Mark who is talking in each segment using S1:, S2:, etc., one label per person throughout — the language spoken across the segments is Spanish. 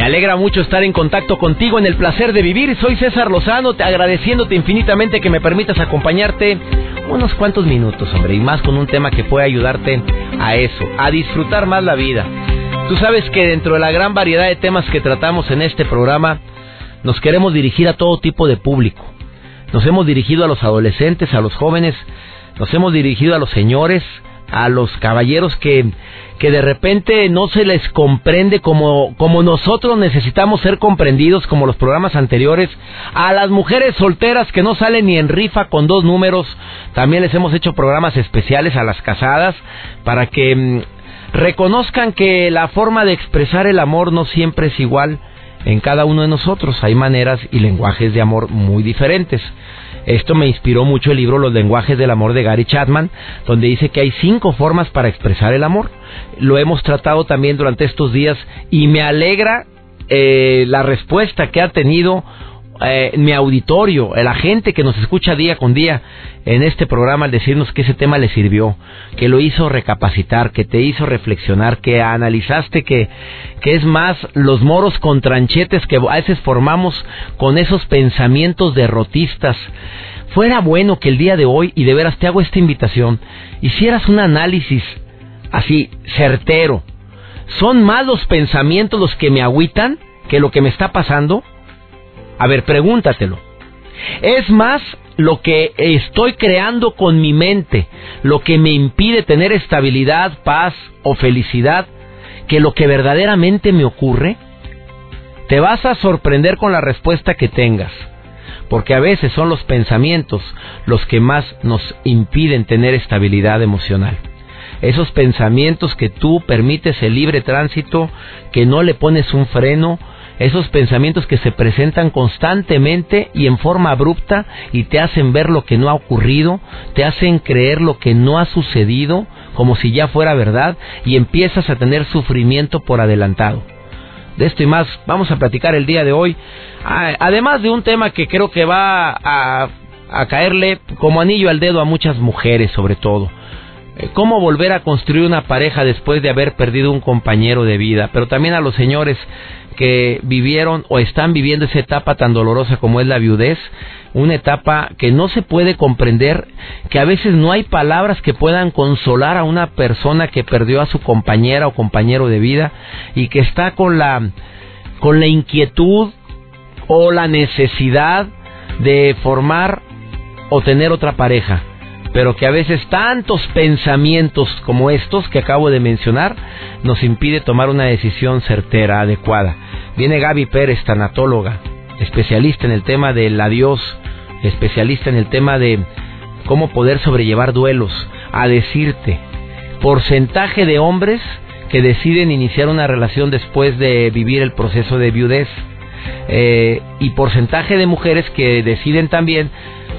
S1: Me alegra mucho estar en contacto contigo en el placer de vivir. Soy César Lozano, te agradeciéndote infinitamente que me permitas acompañarte unos cuantos minutos, hombre, y más con un tema que puede ayudarte a eso, a disfrutar más la vida. Tú sabes que dentro de la gran variedad de temas que tratamos en este programa, nos queremos dirigir a todo tipo de público. Nos hemos dirigido a los adolescentes, a los jóvenes, nos hemos dirigido a los señores, a los caballeros que, que de repente no se les comprende como, como nosotros necesitamos ser comprendidos, como los programas anteriores, a las mujeres solteras que no salen ni en rifa con dos números, también les hemos hecho programas especiales a las casadas para que mm, reconozcan que la forma de expresar el amor no siempre es igual en cada uno de nosotros, hay maneras y lenguajes de amor muy diferentes. Esto me inspiró mucho el libro Los lenguajes del amor de Gary Chapman, donde dice que hay cinco formas para expresar el amor. Lo hemos tratado también durante estos días y me alegra eh, la respuesta que ha tenido eh, mi auditorio, la gente que nos escucha día con día en este programa al decirnos que ese tema le sirvió, que lo hizo recapacitar, que te hizo reflexionar, que analizaste que, que es más los moros con tranchetes que a veces formamos con esos pensamientos derrotistas. Fuera bueno que el día de hoy, y de veras te hago esta invitación, hicieras un análisis así, certero. ¿Son más los pensamientos los que me agüitan que lo que me está pasando? A ver, pregúntatelo. Es más lo que estoy creando con mi mente, lo que me impide tener estabilidad, paz o felicidad, que lo que verdaderamente me ocurre. Te vas a sorprender con la respuesta que tengas, porque a veces son los pensamientos los que más nos impiden tener estabilidad emocional. Esos pensamientos que tú permites el libre tránsito, que no le pones un freno, esos pensamientos que se presentan constantemente y en forma abrupta y te hacen ver lo que no ha ocurrido, te hacen creer lo que no ha sucedido como si ya fuera verdad y empiezas a tener sufrimiento por adelantado. De esto y más vamos a platicar el día de hoy, además de un tema que creo que va a, a caerle como anillo al dedo a muchas mujeres sobre todo. Eh, cómo volver a construir una pareja después de haber perdido un compañero de vida, pero también a los señores que vivieron o están viviendo esa etapa tan dolorosa como es la viudez, una etapa que no se puede comprender, que a veces no hay palabras que puedan consolar a una persona que perdió a su compañera o compañero de vida y que está con la con la inquietud o la necesidad de formar o tener otra pareja pero que a veces tantos pensamientos como estos que acabo de mencionar nos impide tomar una decisión certera, adecuada. Viene Gaby Pérez, tanatóloga, especialista en el tema del adiós, especialista en el tema de cómo poder sobrellevar duelos, a decirte porcentaje de hombres que deciden iniciar una relación después de vivir el proceso de viudez eh, y porcentaje de mujeres que deciden también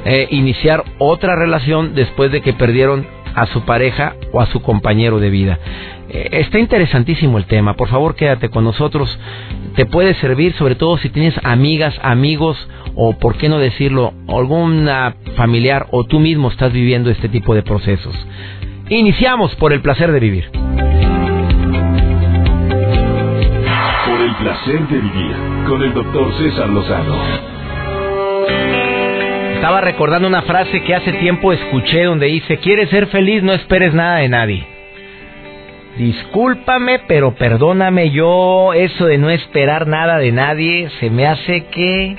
S1: eh, iniciar otra relación después de que perdieron a su pareja o a su compañero de vida. Eh, está interesantísimo el tema, por favor quédate con nosotros, te puede servir sobre todo si tienes amigas, amigos o por qué no decirlo, alguna familiar o tú mismo estás viviendo este tipo de procesos. Iniciamos por el placer de vivir.
S2: Por el placer de vivir con el doctor César Lozano.
S1: Estaba recordando una frase que hace tiempo escuché donde dice, ¿quieres ser feliz? No esperes nada de nadie. Discúlpame, pero perdóname yo, eso de no esperar nada de nadie, se me hace que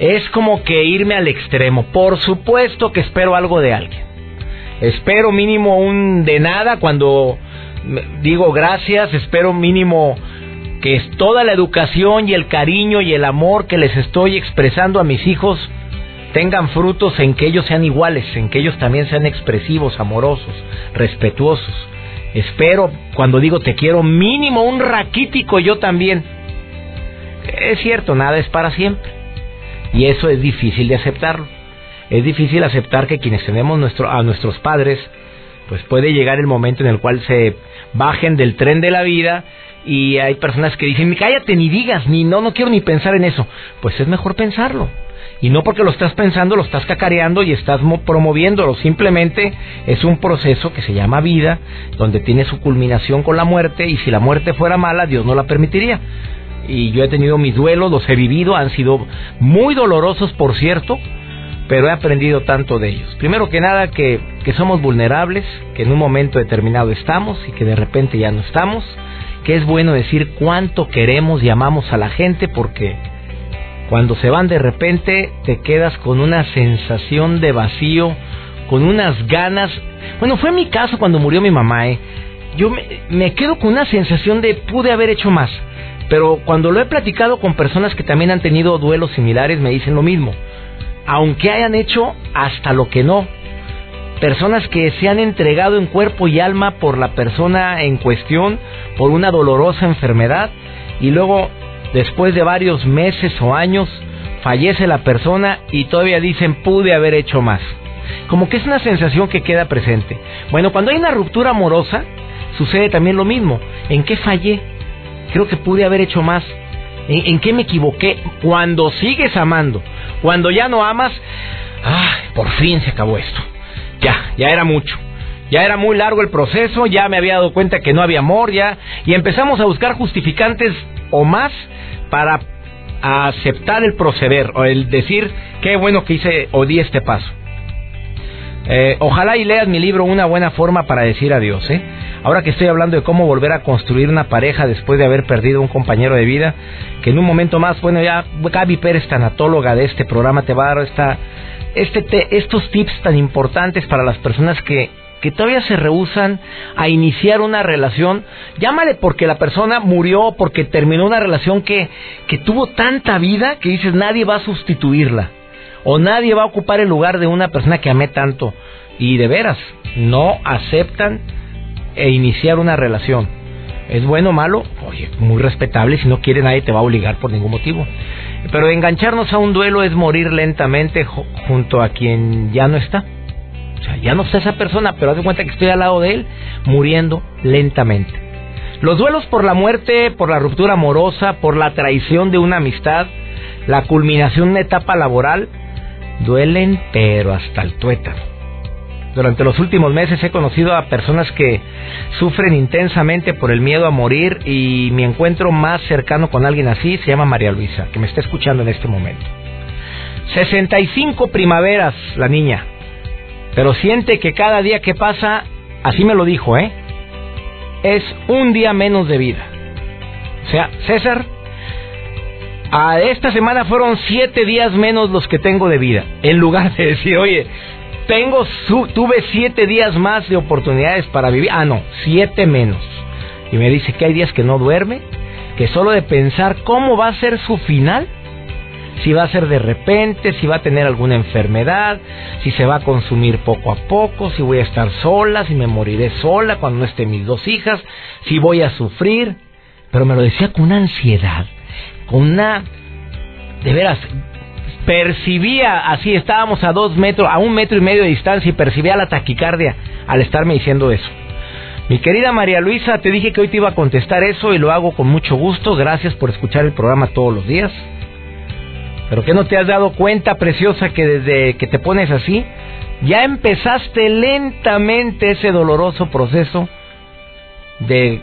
S1: es como que irme al extremo. Por supuesto que espero algo de alguien. Espero mínimo un de nada cuando digo gracias, espero mínimo que toda la educación y el cariño y el amor que les estoy expresando a mis hijos tengan frutos en que ellos sean iguales, en que ellos también sean expresivos, amorosos, respetuosos. Espero, cuando digo te quiero, mínimo un raquítico yo también. Es cierto, nada es para siempre. Y eso es difícil de aceptarlo. Es difícil aceptar que quienes tenemos nuestro, a nuestros padres, pues puede llegar el momento en el cual se bajen del tren de la vida y hay personas que dicen, cállate ni digas, ni no, no quiero ni pensar en eso. Pues es mejor pensarlo. Y no porque lo estás pensando, lo estás cacareando y estás promoviéndolo. Simplemente es un proceso que se llama vida, donde tiene su culminación con la muerte. Y si la muerte fuera mala, Dios no la permitiría. Y yo he tenido mis duelos, los he vivido, han sido muy dolorosos, por cierto, pero he aprendido tanto de ellos. Primero que nada, que, que somos vulnerables, que en un momento determinado estamos y que de repente ya no estamos. Que es bueno decir cuánto queremos y amamos a la gente porque cuando se van de repente te quedas con una sensación de vacío, con unas ganas. Bueno, fue mi caso cuando murió mi mamá, ¿eh? Yo me, quedo con una sensación de pude haber hecho más. Pero cuando lo he platicado con personas que también han tenido duelos similares, me dicen lo mismo. Aunque hayan hecho hasta lo que no. Personas que se han entregado en cuerpo y alma por la persona en cuestión, por una dolorosa enfermedad, y luego después de varios meses o años, fallece la persona y todavía dicen pude haber hecho más. Como que es una sensación que queda presente. Bueno, cuando hay una ruptura amorosa, sucede también lo mismo. ¿En qué fallé? Creo que pude haber hecho más. ¿En, qué me equivoqué? Cuando sigues amando, cuando ya no amas, ¡ah! Por fin se acabó esto. Ya, ya era mucho. Ya era muy largo el proceso, ya me había dado cuenta que no había amor, ya. Y empezamos a buscar justificantes o más para aceptar el proceder o el decir qué bueno que hice o di este paso. Eh, ojalá y leas mi libro Una buena forma para decir adiós. ¿eh? Ahora que estoy hablando de cómo volver a construir una pareja después de haber perdido un compañero de vida, que en un momento más, bueno, ya Gaby Pérez, tanatóloga de este programa, te va a dar esta, este, estos tips tan importantes para las personas que que todavía se rehusan a iniciar una relación, llámale porque la persona murió, porque terminó una relación que, que tuvo tanta vida que dices nadie va a sustituirla o nadie va a ocupar el lugar de una persona que amé tanto y de veras no aceptan e iniciar una relación. ¿Es bueno o malo? Oye, muy respetable, si no quiere nadie te va a obligar por ningún motivo. Pero engancharnos a un duelo es morir lentamente junto a quien ya no está. Ya no está esa persona, pero haz de cuenta que estoy al lado de él, muriendo lentamente. Los duelos por la muerte, por la ruptura amorosa, por la traición de una amistad, la culminación de una etapa laboral, duelen, pero hasta el tuétano. Durante los últimos meses he conocido a personas que sufren intensamente por el miedo a morir y mi encuentro más cercano con alguien así se llama María Luisa, que me está escuchando en este momento. 65 primaveras la niña, pero siente que cada día que pasa, así me lo dijo, ¿eh? Es un día menos de vida. O sea, César, a esta semana fueron siete días menos los que tengo de vida. En lugar de decir, oye, tengo tuve siete días más de oportunidades para vivir. Ah, no, siete menos. Y me dice que hay días que no duerme, que solo de pensar cómo va a ser su final si va a ser de repente, si va a tener alguna enfermedad, si se va a consumir poco a poco, si voy a estar sola, si me moriré sola cuando no estén mis dos hijas, si voy a sufrir. Pero me lo decía con una ansiedad, con una... De veras, percibía así, estábamos a dos metros, a un metro y medio de distancia y percibía la taquicardia al estarme diciendo eso. Mi querida María Luisa, te dije que hoy te iba a contestar eso y lo hago con mucho gusto. Gracias por escuchar el programa todos los días. Pero que no te has dado cuenta, preciosa, que desde que te pones así, ya empezaste lentamente ese doloroso proceso de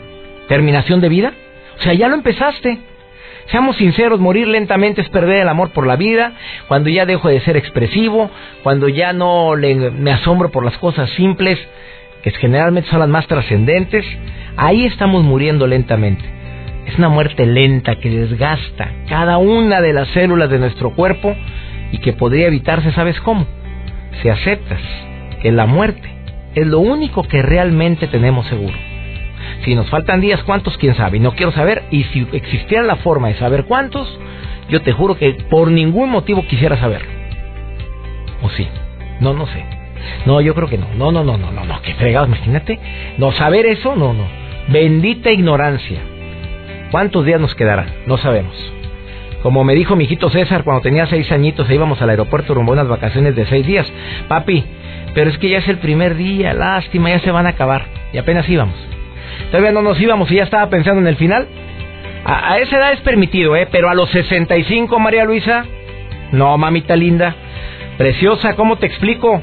S1: terminación de vida. O sea, ya lo empezaste. Seamos sinceros, morir lentamente es perder el amor por la vida, cuando ya dejo de ser expresivo, cuando ya no me asombro por las cosas simples, que generalmente son las más trascendentes, ahí estamos muriendo lentamente. Es una muerte lenta que desgasta cada una de las células de nuestro cuerpo y que podría evitarse, ¿sabes cómo? Si aceptas que la muerte es lo único que realmente tenemos seguro. Si nos faltan días, ¿cuántos? ¿Quién sabe? No quiero saber. Y si existiera la forma de saber cuántos, yo te juro que por ningún motivo quisiera saberlo. ¿O sí? No, no sé. No, yo creo que no. No, no, no, no, no, no. Qué fregado, imagínate. No saber eso, no, no. Bendita ignorancia. ¿Cuántos días nos quedarán? No sabemos. Como me dijo mi hijito César cuando tenía seis añitos e íbamos al aeropuerto rumbo a unas vacaciones de seis días. Papi, pero es que ya es el primer día, lástima, ya se van a acabar. Y apenas íbamos. Todavía no nos íbamos y ya estaba pensando en el final. A, esa edad es permitido, ¿eh? Pero a los 65, María Luisa, no, mamita linda. Preciosa, ¿cómo te explico?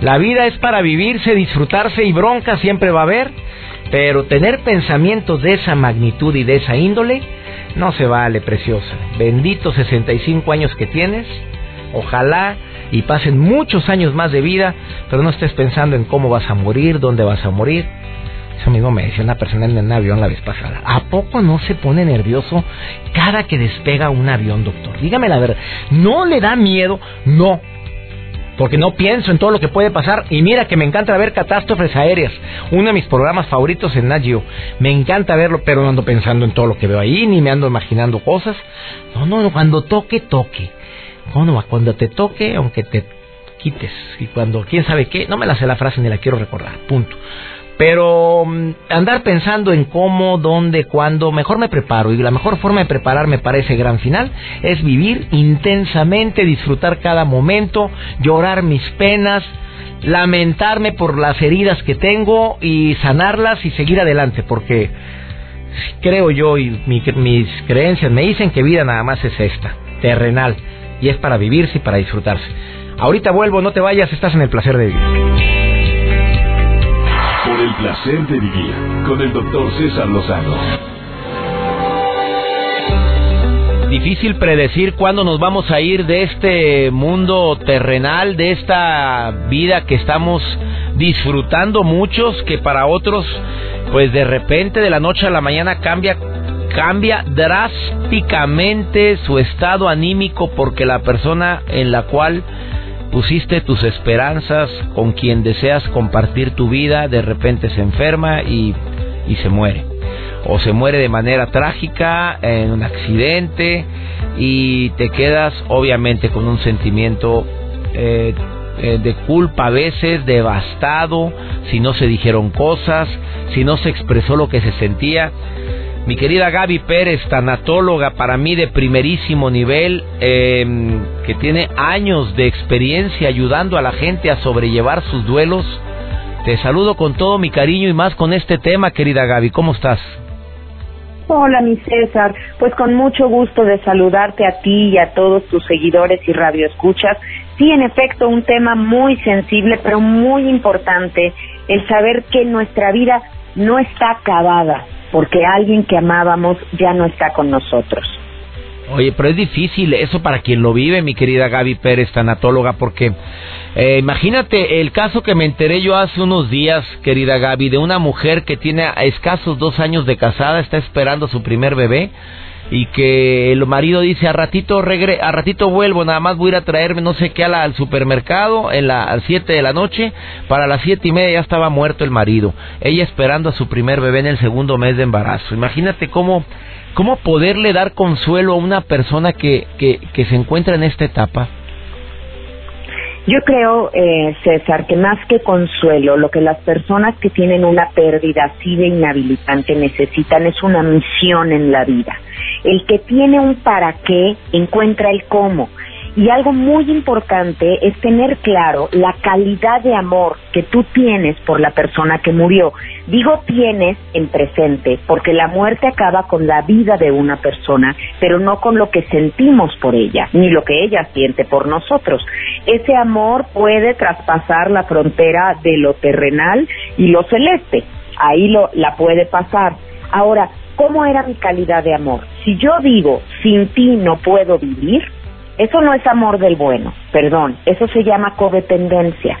S1: La vida es para vivirse, disfrutarse y bronca siempre va a haber. Pero tener pensamientos de esa magnitud y de esa índole, no se vale, preciosa. Benditos 65 años que tienes. Ojalá y pasen muchos años más de vida, pero no estés pensando en cómo vas a morir, dónde vas a morir. Eso mismo me decía una persona en un avión la vez pasada. ¿A poco no se pone nervioso cada que despega un avión, doctor? Dígame la verdad. ¿No le da miedo? No. Porque no pienso en todo lo que puede pasar. Y mira que me encanta ver catástrofes aéreas. Uno de mis programas favoritos en Nagio. Me encanta verlo, pero no ando pensando en todo lo que veo ahí, ni me ando imaginando cosas. No, no, cuando toque, toque. Cuando te toque, aunque te quites. Y cuando, quién sabe qué, no me la sé la frase ni la quiero recordar. Punto. Pero mm, andar pensando en cómo, dónde, cuándo, mejor me preparo. Y la mejor forma de prepararme para ese gran final es vivir intensamente, disfrutar cada momento, llorar mis penas, lamentarme por las heridas que tengo y sanarlas y seguir adelante. Porque creo yo y mis creencias me dicen que vida nada más es esta, terrenal. Y es para vivirse y para disfrutarse. Ahorita vuelvo, no te vayas, estás en el placer de vivir
S2: placer de vivir con el doctor César Lozano.
S1: Difícil predecir cuándo nos vamos a ir de este mundo terrenal, de esta vida que estamos disfrutando muchos, que para otros, pues de repente de la noche a la mañana cambia cambia drásticamente su estado anímico porque la persona en la cual pusiste tus esperanzas con quien deseas compartir tu vida, de repente se enferma y, y se muere. O se muere de manera trágica en un accidente y te quedas obviamente con un sentimiento eh, eh, de culpa a veces, devastado, si no se dijeron cosas, si no se expresó lo que se sentía. Mi querida Gaby Pérez, tanatóloga para mí de primerísimo nivel, em, que tiene años de experiencia ayudando a la gente a sobrellevar sus duelos. Te saludo con todo mi cariño y más con este tema, querida Gaby. ¿Cómo estás?
S3: Hola, mi César. Pues con mucho gusto de saludarte a ti y a todos tus seguidores y radioescuchas. Sí, en efecto, un tema muy sensible, pero muy importante, el saber que nuestra vida no está acabada, porque alguien que amábamos ya no está con nosotros.
S1: Oye, pero es difícil eso para quien lo vive, mi querida Gaby Pérez, tanatóloga, porque eh, imagínate el caso que me enteré yo hace unos días, querida Gaby, de una mujer que tiene escasos dos años de casada, está esperando a su primer bebé y que el marido dice a ratito regre a ratito vuelvo nada más voy a ir a traerme no sé qué al supermercado en la a las siete de la noche para las siete y media ya estaba muerto el marido ella esperando a su primer bebé en el segundo mes de embarazo. Imagínate cómo cómo poderle dar consuelo a una persona que que, que se encuentra en esta etapa
S3: yo creo, eh, César, que más que consuelo, lo que las personas que tienen una pérdida así de inhabilitante necesitan es una misión en la vida. El que tiene un para qué encuentra el cómo. Y algo muy importante es tener claro la calidad de amor que tú tienes por la persona que murió. Digo tienes en presente porque la muerte acaba con la vida de una persona, pero no con lo que sentimos por ella, ni lo que ella siente por nosotros. Ese amor puede traspasar la frontera de lo terrenal y lo celeste. Ahí lo, la puede pasar. Ahora, ¿cómo era mi calidad de amor? Si yo digo, sin ti no puedo vivir, eso no es amor del bueno, perdón, eso se llama codependencia.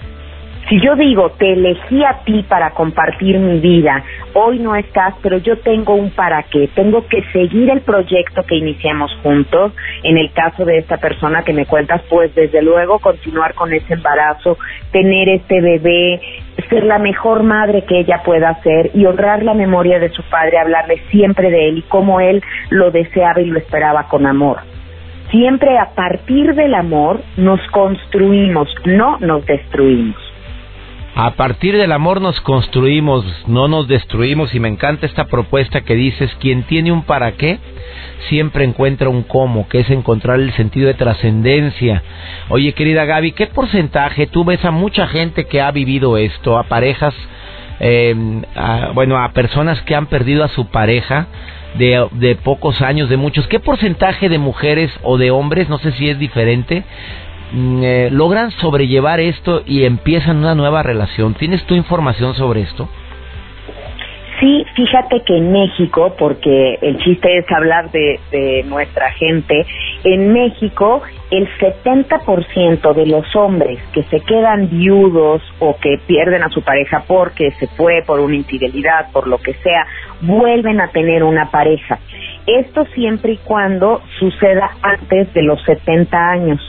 S3: Si yo digo, te elegí a ti para compartir mi vida, hoy no estás, pero yo tengo un para qué, tengo que seguir el proyecto que iniciamos juntos, en el caso de esta persona que me cuentas, pues desde luego continuar con ese embarazo, tener este bebé, ser la mejor madre que ella pueda ser y honrar la memoria de su padre, hablarle siempre de él y cómo él lo deseaba y lo esperaba con amor. Siempre a partir del amor nos construimos, no nos destruimos.
S1: A partir del amor nos construimos, no nos destruimos y me encanta esta propuesta que dices, quien tiene un para qué, siempre encuentra un cómo, que es encontrar el sentido de trascendencia. Oye, querida Gaby, ¿qué porcentaje tú ves a mucha gente que ha vivido esto, a parejas, eh, bueno, a personas que han perdido a su pareja? De, de pocos años, de muchos, ¿qué porcentaje de mujeres o de hombres, no sé si es diferente, Mm, eh, logran sobrellevar esto y empiezan una nueva relación. ¿Tienes tu información sobre esto?
S3: Sí, fíjate que en México, porque el chiste es hablar de, nuestra gente, en México el 70% de los hombres que se quedan viudos o que pierden a su pareja porque se fue por una infidelidad, por lo que sea, vuelven a tener una pareja. Esto siempre y cuando suceda antes de los 70 años.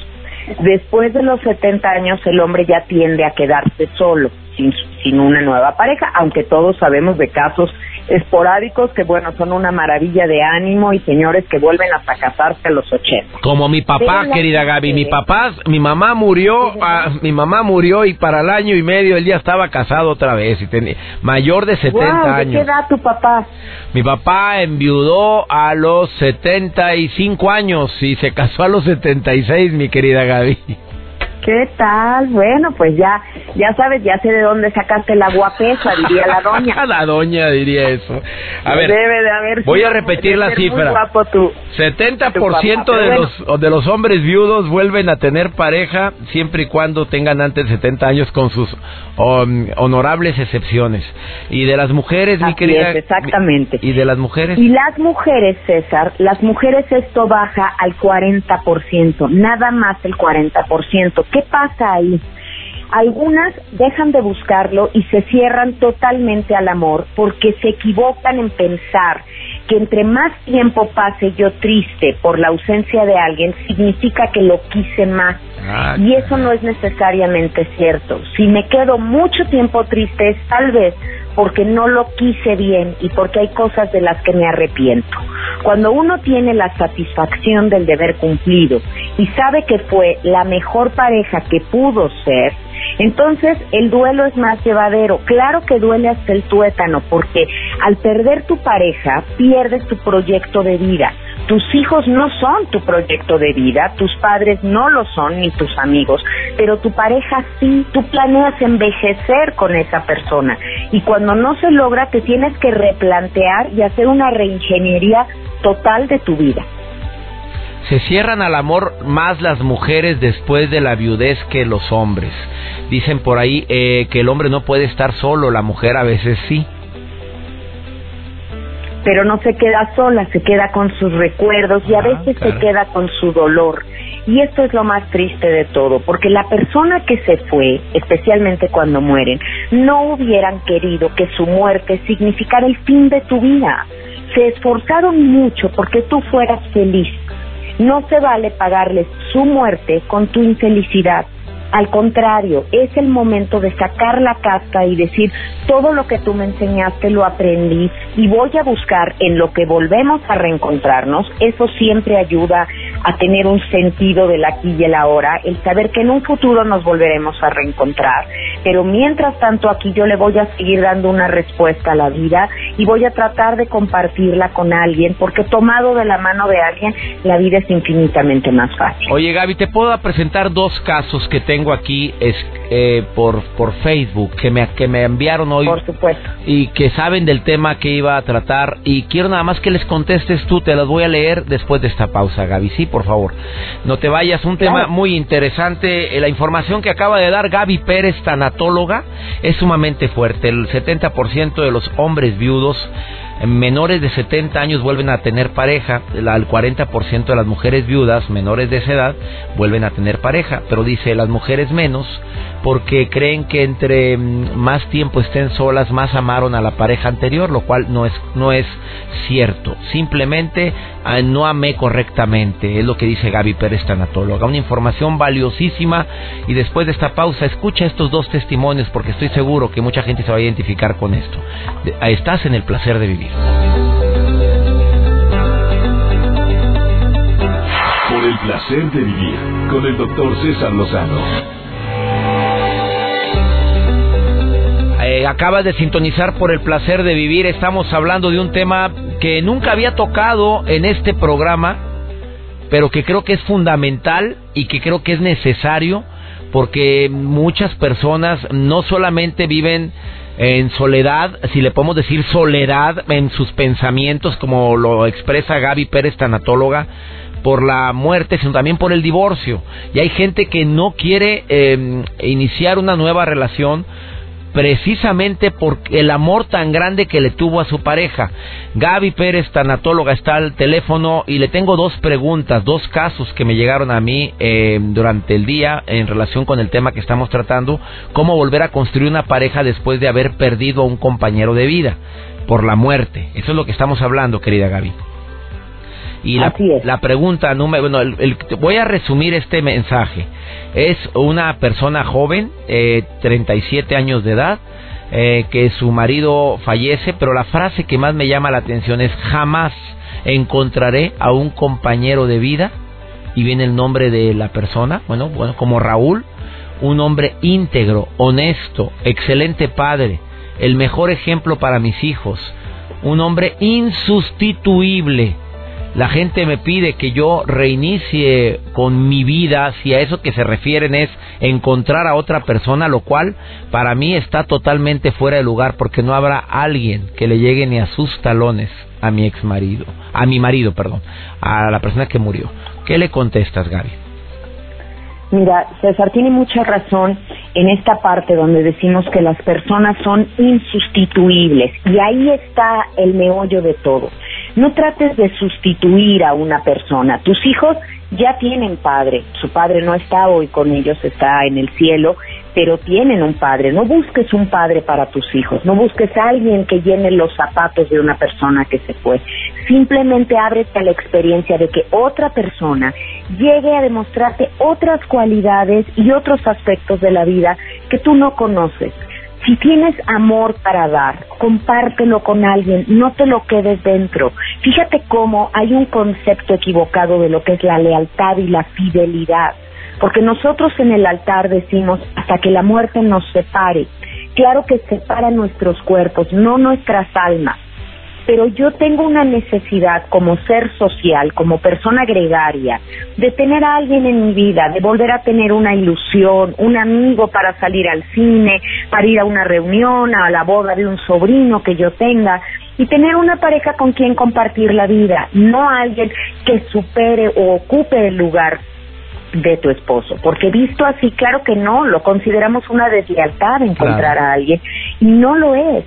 S3: Después de los 70 años el hombre ya tiende a quedarse solo, sin, sin una nueva pareja, aunque todos sabemos de casos esporádicos que bueno son una maravilla de ánimo y señores que vuelven hasta casarse a los 80.
S1: Como mi papá, querida Gaby, mi papá, mi mamá murió, ah, mi mamá murió y para el año y medio él ya estaba casado otra vez y tenía mayor de 70 años.
S3: ¿De qué edad tu papá?
S1: Mi papá enviudó a los 75 años y se casó a los 76, mi querida Gaby.
S3: ¿Qué tal? Bueno, pues ya, ya sabes, ya sé de dónde sacaste la guapesa, diría la doña.
S1: la doña diría eso. A ver,
S3: Debe de haber
S1: voy a repetir la cifra. 70% de los de los hombres viudos vuelven a tener pareja siempre y cuando tengan antes de 70 años con sus um, honorables excepciones. Y de las mujeres, mi querida.
S3: exactamente.
S1: Y de las mujeres.
S3: Y las mujeres, César, las mujeres esto baja al 40%, nada más el 40%. ¿Qué pasa ahí? Algunas dejan de buscarlo y se cierran totalmente al amor porque se equivocan en pensar que entre más tiempo pase yo triste por la ausencia de alguien, significa que lo quise más. Ah, y eso no es necesariamente cierto. Si me quedo mucho tiempo triste es tal vez porque no lo quise bien y porque hay cosas de las que me arrepiento. Cuando uno tiene la satisfacción del deber cumplido y sabe que fue la mejor pareja que pudo ser, entonces el duelo es más llevadero. Claro que duele hasta el tuétano porque al perder tu pareja pierdes tu proyecto de vida. Tus hijos no son tu proyecto de vida, tus padres no lo son ni tus amigos, pero tu pareja sí, tú planeas envejecer con esa persona y cuando no se logra te tienes que replantear y hacer una reingeniería total de tu vida.
S1: Se cierran al amor más las mujeres después de la viudez que los hombres. Dicen por ahí eh, que el hombre no puede estar solo, la mujer a veces sí
S3: pero no se queda sola, se queda con sus recuerdos y a ah, veces se queda con su dolor. Y esto es lo más triste de todo, porque la persona que se fue, especialmente cuando mueren, no hubieran querido que su muerte significara el fin de tu vida. Se esforzaron mucho porque tú fueras feliz. No se vale pagarles su muerte con tu infelicidad. Al contrario, es el momento de sacar la casta y decir, todo lo que tú me enseñaste lo aprendí y voy a buscar en lo que volvemos a reencontrarnos. Eso siempre ayuda a tener un sentido del aquí y el ahora, el saber que en un futuro nos volveremos a reencontrar. Pero mientras tanto aquí yo le voy a seguir dando una respuesta a la vida y voy a tratar de compartirla con alguien, porque tomado de la mano de alguien, la vida es infinitamente más fácil.
S1: Oye Gaby, te puedo presentar dos casos que tengo tengo aquí es eh, por por Facebook que me que me enviaron hoy.
S3: Por supuesto.
S1: Y que saben del tema que iba a tratar y quiero nada más que les contestes tú, te las voy a leer después de esta pausa, Gaby, sí, por favor. No te vayas, un tema muy interesante, eh, la información que acaba de dar Gaby Pérez, tanatóloga, es sumamente fuerte. El 70% de los hombres viudos menores de 70 años vuelven a tener pareja, el 40% de las mujeres viudas menores de esa edad vuelven a tener pareja, pero dice las mujeres menos porque creen que entre mm, más tiempo estén solas más amaron a la pareja anterior, lo cual no es no es cierto. Simplemente ah, no amé correctamente, es lo que dice Gaby Pérez tanatóloga, una información valiosísima y después de esta pausa escucha estos dos testimonios porque estoy seguro que mucha gente se va a identificar con esto. Estás en el placer de vivir.
S2: Por el placer de vivir con el doctor César Lozano.
S1: acabas de sintonizar por el placer de vivir, estamos hablando de un tema que nunca había tocado en este programa, pero que creo que es fundamental y que creo que es necesario porque muchas personas no solamente viven en soledad, si le podemos decir soledad en sus pensamientos, como lo expresa Gaby Pérez, tanatóloga, por la muerte, sino también por el divorcio. Y hay gente que no quiere eh, iniciar una nueva relación precisamente por el amor tan grande que le tuvo a su pareja. Gaby Pérez, tanatóloga, está al teléfono y le tengo dos preguntas, dos casos que me llegaron a mí eh, durante el día en relación con el tema que estamos tratando, cómo volver a construir una pareja después de haber perdido a un compañero de vida por la muerte. Eso es lo que estamos hablando, querida Gaby. Y la, la, pregunta número, bueno, el, voy a resumir este mensaje. Es una persona joven, eh, 37 años de edad, eh, que su marido fallece, pero la frase que más me llama la atención es jamás encontraré a un compañero de vida y viene el nombre de la persona, bueno, bueno, como Raúl, un hombre íntegro, honesto, excelente padre, el mejor ejemplo para mis hijos, un hombre insustituible la gente me pide que yo reinicie con mi vida, si a eso que se refieren es encontrar a otra persona, lo cual para mí está totalmente fuera de lugar porque no habrá alguien que le llegue ni a sus talones a mi ex marido, a mi marido, perdón, a la persona que murió. ¿Qué le contestas, Gaby?
S3: Mira, César tiene mucha razón en esta parte donde decimos que las personas son insustituibles y ahí está el meollo de todo. No trates de sustituir a una persona. Tus hijos ya tienen padre. Su padre no está hoy con ellos, está en el cielo, pero tienen un padre. No busques un padre para tus hijos. No busques a alguien que llene los zapatos de una persona que se fue. Simplemente ábrete a la experiencia de que otra persona llegue a demostrarte otras cualidades y otros aspectos de la vida que tú no conoces. Si tienes amor para dar, compártelo con alguien, no te lo quedes dentro. Fíjate cómo hay un concepto equivocado de lo que es la lealtad y la fidelidad, porque nosotros en el altar decimos hasta que la muerte nos separe. Claro que separa nuestros cuerpos, no nuestras almas pero yo tengo una necesidad como ser social, como persona gregaria, de tener a alguien en mi vida, de volver a tener una ilusión, un amigo para salir al cine, para ir a una reunión, a la boda de un sobrino que yo tenga, y tener una pareja con quien compartir la vida, no alguien que supere o ocupe el lugar de tu esposo, porque visto así, claro que no, lo consideramos una deslealtad encontrar a alguien, y no lo es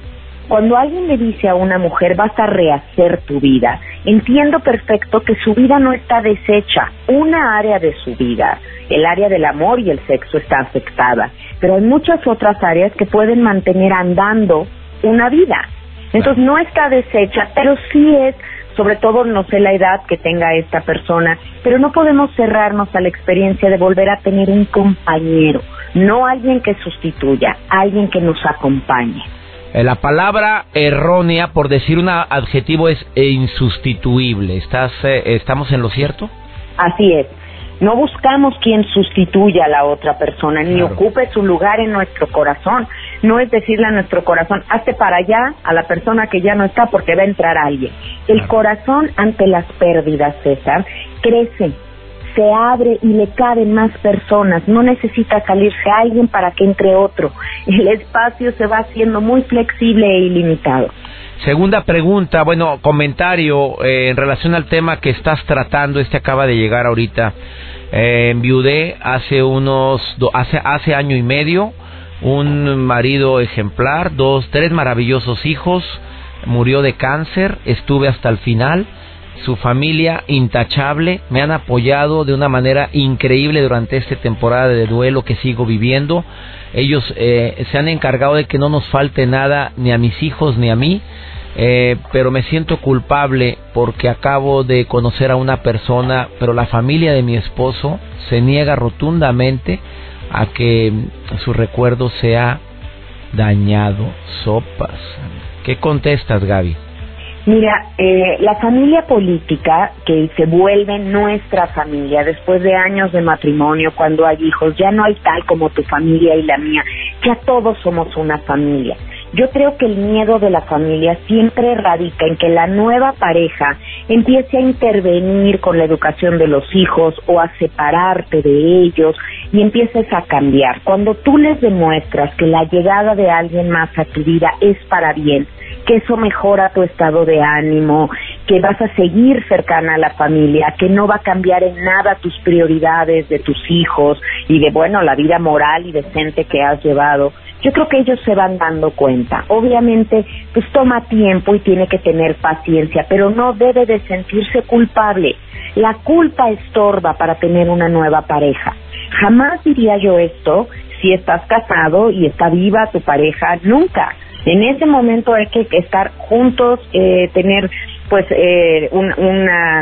S3: cuando alguien le dice a una mujer vas a rehacer tu vida, entiendo perfecto que su vida no está deshecha. Una área de su vida, el área del amor y el sexo está afectada, pero hay muchas otras áreas que pueden mantener andando una vida. Entonces no está deshecha, pero sí es, sobre todo no sé la edad que tenga esta persona, pero no podemos cerrarnos a la experiencia de volver a tener un compañero, no alguien que sustituya, alguien que nos acompañe.
S1: Eh, la palabra errónea, por decir un adjetivo, es insustituible. ¿Estás, eh, ¿Estamos en lo cierto?
S3: Así es. No buscamos quien sustituya a la otra persona, ni ocupe su lugar en nuestro corazón. No es decirle a nuestro corazón, hazte para allá a la persona que ya no está porque va a entrar alguien. El corazón ante las pérdidas, César, crece, se abre y le caben más personas, no necesita salirse alguien para que entre otro. El espacio se va haciendo muy flexible e ilimitado.
S1: Segunda pregunta, bueno, comentario eh, en relación al tema que estás tratando, este acaba de llegar ahorita. Eh, enviudé hace unos, hace, hace año y medio, un marido ejemplar, dos, tres maravillosos hijos, murió de cáncer, estuve hasta el final su familia intachable, me han apoyado de una manera increíble durante esta temporada de duelo que sigo viviendo. Ellos eh, se han encargado de que no nos falte nada ni a mis hijos ni a mí, eh, pero me siento culpable porque acabo de conocer a una persona, pero la familia de mi esposo se niega rotundamente a que su recuerdo sea dañado. Sopas. ¿Qué contestas, Gaby?
S3: Mira, eh, la familia política que se vuelve nuestra familia después de años de matrimonio, cuando hay hijos, ya no hay tal como tu familia y la mía, ya todos somos una familia. Yo creo que el miedo de la familia siempre radica en que la nueva pareja empiece a intervenir con la educación de los hijos o a separarte de ellos y empieces a cambiar. Cuando tú les demuestras que la llegada de alguien más a tu vida es para bien, que eso mejora tu estado de ánimo, que vas a seguir cercana a la familia, que no va a cambiar en nada tus prioridades de tus hijos y de, bueno, la vida moral y decente que has llevado. Yo creo que ellos se van dando cuenta. Obviamente, pues toma tiempo y tiene que tener paciencia, pero no debe de sentirse culpable. La culpa estorba para tener una nueva pareja. Jamás diría yo esto si estás casado y está viva tu pareja, nunca. En ese momento hay que estar juntos, eh, tener pues eh, un,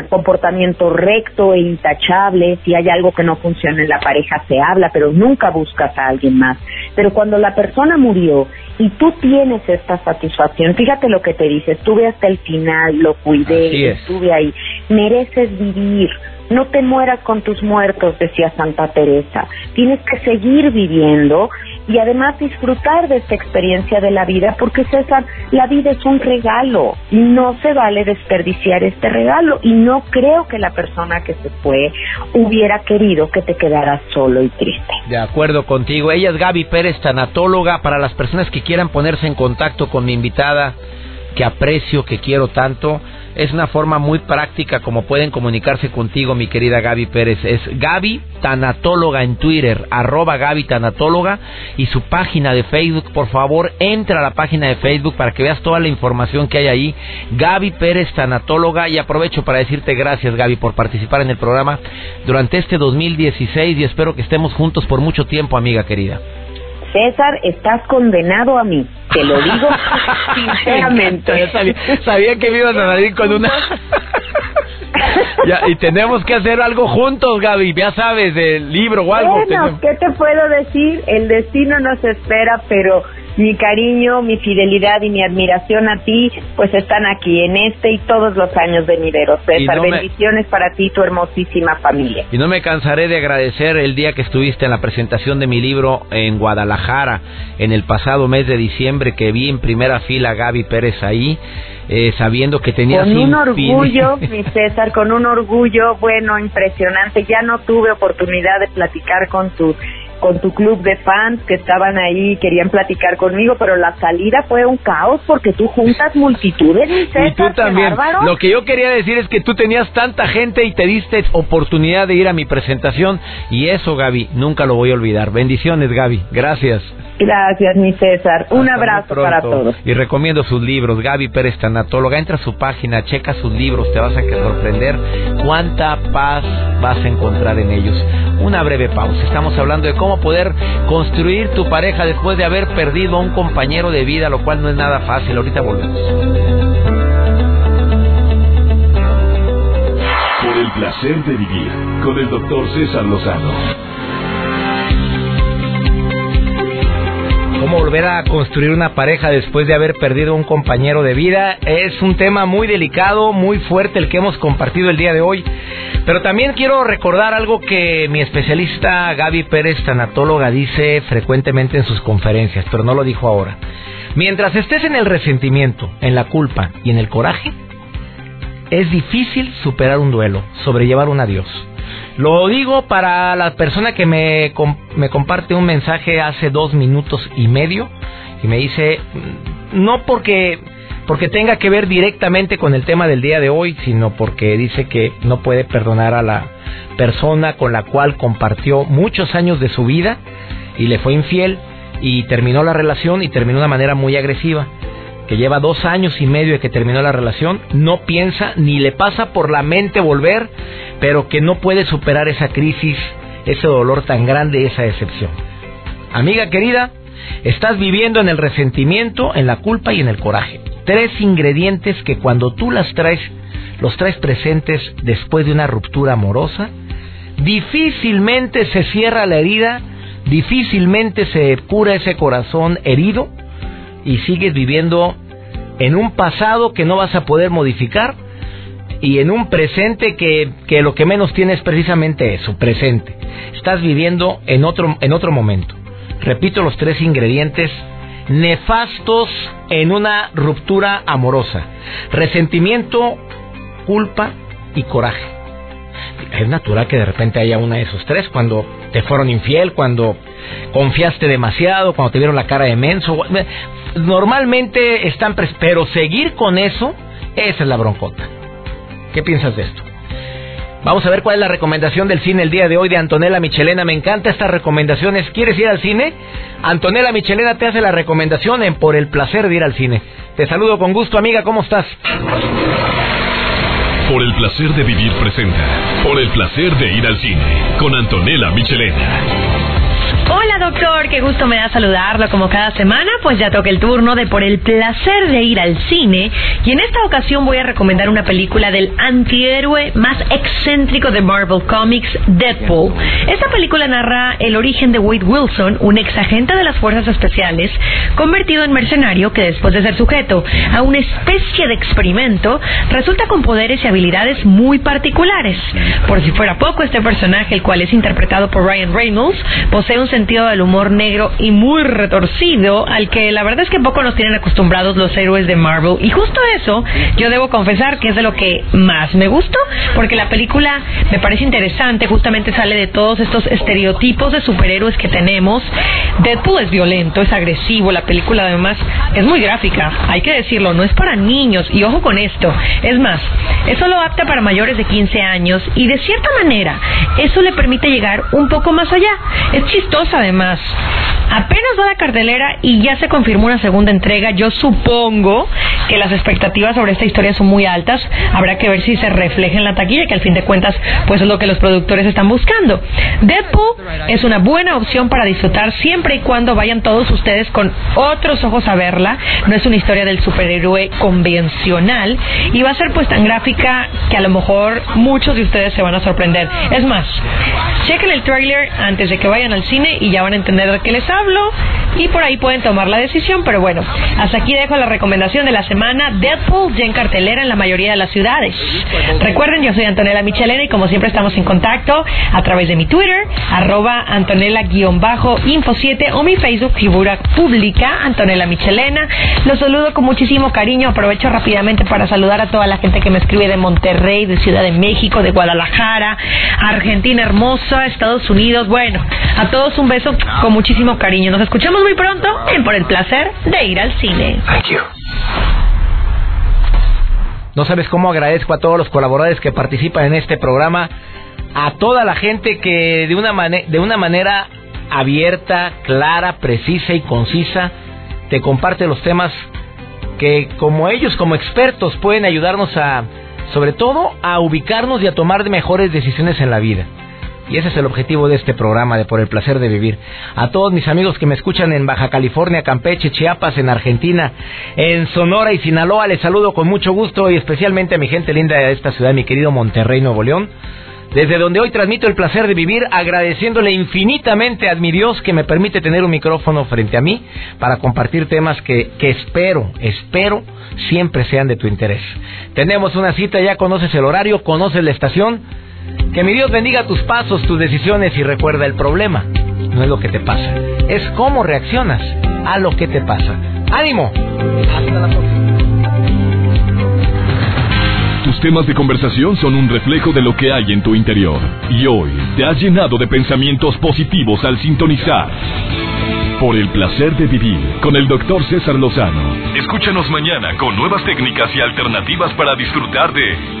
S3: comportamiento recto e intachable. Si hay algo que no funciona en la pareja, se habla, pero nunca buscas a alguien más. Pero cuando la persona murió y tú tienes esta satisfacción, fíjate lo que te dice, estuve hasta el final, lo cuidé, estuve ahí, mereces vivir. No te mueras con tus muertos, decía Santa Teresa. Tienes que seguir viviendo y además disfrutar de esta experiencia de la vida, porque César, la vida es un regalo no se vale desperdiciar este regalo y no creo que la persona que se fue hubiera querido que te quedaras solo y triste.
S1: De acuerdo contigo. Ella es Gaby Pérez, tanatóloga. Para las personas que quieran ponerse en contacto con mi invitada, que aprecio, que quiero tanto, es una forma muy práctica como pueden comunicarse contigo, mi querida Gaby Pérez. Es Gaby Tanatóloga en Twitter, arroba Gaby Tanatóloga y su página de Facebook. Por favor, entra a la página de Facebook para que veas toda la información que hay ahí. Gaby Pérez Tanatóloga y aprovecho para decirte gracias Gaby por participar en el programa durante este 2016 y espero que estemos juntos por mucho tiempo, amiga querida.
S3: César, estás condenado a mí. Te lo digo sinceramente.
S1: sabía, que me ibas a salir con una... ya, y tenemos que hacer algo juntos, Gaby, ya sabes, del libro o algo.
S3: Bueno, ¿qué te puedo decir? El destino nos espera, pero mi cariño, mi fidelidad y mi admiración a ti, pues están aquí en este y todos los años de venideros. César, bendiciones para ti y tu hermosísima familia.
S1: Y no me cansaré de agradecer el día que estuviste en la presentación de mi libro en Guadalajara, en el pasado mes de diciembre, que vi en primera fila a Gaby Pérez ahí. Eh, sabiendo que tenías
S3: con un orgullo mi César con un orgullo bueno impresionante ya no tuve oportunidad de platicar con tu con tu club de fans que estaban ahí, querían platicar conmigo, pero la salida fue un caos porque tú juntas multitudes.
S1: y tú también. Lo que yo quería decir es que tú tenías tanta gente y te diste oportunidad de ir a mi presentación y eso, Gaby, nunca lo voy a olvidar. Bendiciones, Gaby. Gracias.
S3: Gracias, mi César. Un abrazo para todos.
S1: Y recomiendo sus libros. Gaby Pérez, tanatóloga. Entra a su página, checa sus libros. Te vas a sorprender cuánta paz vas a encontrar en ellos. Una breve pausa. Estamos hablando de cómo poder construir tu pareja después de haber perdido a un compañero de vida, lo cual no es nada fácil. Ahorita volvemos.
S2: Por el placer de vivir con el doctor César Lozano.
S1: Volver a construir una pareja después de haber perdido un compañero de vida. Es un tema muy delicado, muy fuerte el que hemos compartido el día de hoy. Pero también quiero recordar algo que mi especialista Gaby Pérez, tanatóloga, dice frecuentemente en sus conferencias, pero no lo dijo ahora. Mientras estés en el resentimiento, en la culpa y en el coraje, es difícil superar un duelo, sobrellevar un adiós. Lo digo para la persona que me, me comparte un mensaje hace dos minutos y medio y me dice, mm, no porque, porque tenga que ver directamente con el tema del día de hoy, sino porque dice que no puede perdonar a la persona con la cual compartió muchos años de su vida y le fue infiel y terminó la relación y terminó de una manera muy agresiva que lleva dos años y medio de que terminó la relación, no piensa ni le pasa por la mente volver, pero que no puede superar esa crisis, ese dolor tan grande, esa decepción. Amiga querida, estás viviendo en el resentimiento, en la culpa y en el coraje. Tres ingredientes que cuando tú las traes, los traes presentes después de una ruptura amorosa, difícilmente se cierra la herida, difícilmente se cura ese corazón herido y sigues viviendo en un pasado que no vas a poder modificar y en un presente que, que lo que menos tienes es precisamente eso, presente. Estás viviendo en otro, en otro momento. Repito los tres ingredientes nefastos en una ruptura amorosa. Resentimiento, culpa y coraje. Es natural que de repente haya una de esos tres cuando te fueron infiel, cuando confiaste demasiado, cuando te vieron la cara de menso. Normalmente están... Pero seguir con eso, esa es la broncota. ¿Qué piensas de esto? Vamos a ver cuál es la recomendación del cine el día de hoy de Antonella Michelena. Me encanta estas recomendaciones. ¿Quieres ir al cine? Antonella Michelena te hace la recomendación en Por el placer de ir al cine. Te saludo con gusto, amiga. ¿Cómo estás?
S2: Por el placer de vivir presenta. Por el placer de ir al cine. Con Antonella Michelena.
S4: Hola doctor, qué gusto me da saludarlo como cada semana, pues ya toca el turno de por el placer de ir al cine y en esta ocasión voy a recomendar una película del antihéroe más excéntrico de Marvel Comics, Deadpool. Esta película narra el origen de Wade Wilson, un ex agente de las fuerzas especiales, convertido en mercenario que después de ser sujeto a una especie de experimento, resulta con poderes y habilidades muy particulares. Por si fuera poco, este personaje, el cual es interpretado por Ryan Reynolds, posee un sentido del humor negro y muy retorcido al que la verdad es que poco nos tienen acostumbrados los héroes de Marvel. Y justo eso, yo debo confesar que es de lo que más me gustó, porque la película me parece interesante, justamente sale de todos estos estereotipos de superhéroes que tenemos. Deadpool es violento, es agresivo, la película además es muy gráfica, hay que decirlo, no es para niños, y ojo con esto, es más, es solo apta para mayores de 15 años y de cierta manera eso le permite llegar un poco más allá. Es chistosa además. Apenas va la cartelera y ya se confirmó una segunda entrega. Yo supongo que las expectativas sobre esta historia son muy altas. Habrá que ver si se refleja en la taquilla, que al fin de cuentas, pues es lo que los productores están buscando. Deadpool es una buena opción para disfrutar siempre y cuando vayan todos ustedes con otros ojos a verla. No es una historia del superhéroe convencional y va a ser pues tan gráfica que a lo mejor muchos de ustedes se van a sorprender. Es más, chequen el trailer antes de que vayan al cine y ya van a entender de qué les hablo y por ahí pueden tomar la decisión. Pero bueno, hasta aquí dejo la recomendación de la semana. Deadpool ya en cartelera en la mayoría de las ciudades. Recuerden, yo soy Antonella Michelena y como siempre estamos en contacto a través de mi Twitter, arroba Antonella-info7 o mi Facebook, figura pública, Antonella Michelena. Los saludo con muchísimo cariño. Aprovecho rápidamente para saludar a toda la gente que me escribe de Monterrey, de Ciudad de México, de Guadalajara, Argentina hermosa, Estados Unidos. Bueno, a todos un beso con muchísimo cariño. Nos escuchamos muy pronto en Por el placer de ir al cine.
S1: No sabes cómo agradezco a todos los colaboradores que participan en este programa, a toda la gente que de una, de una manera abierta, clara, precisa y concisa te comparte los temas que como ellos como expertos pueden ayudarnos a sobre todo a ubicarnos y a tomar mejores decisiones en la vida. Y ese es el objetivo de este programa de Por el Placer de Vivir. A todos mis amigos que me escuchan en Baja California, Campeche, Chiapas, en Argentina, en Sonora y Sinaloa, les saludo con mucho gusto y especialmente a mi gente linda de esta ciudad, mi querido Monterrey, Nuevo León. Desde donde hoy transmito el placer de vivir, agradeciéndole infinitamente a mi Dios que me permite tener un micrófono frente a mí para compartir temas que, que espero, espero siempre sean de tu interés. Tenemos una cita, ya conoces el horario, conoces la estación. Que mi Dios bendiga tus pasos, tus decisiones y recuerda el problema. No es lo que te pasa, es cómo reaccionas a lo que te pasa. ¡Ánimo! Hasta la.
S2: Tus temas de conversación son un reflejo de lo que hay en tu interior. Y hoy te has llenado de pensamientos positivos al sintonizar. Por el placer de vivir con el doctor César Lozano. Escúchanos mañana con nuevas técnicas y alternativas para disfrutar de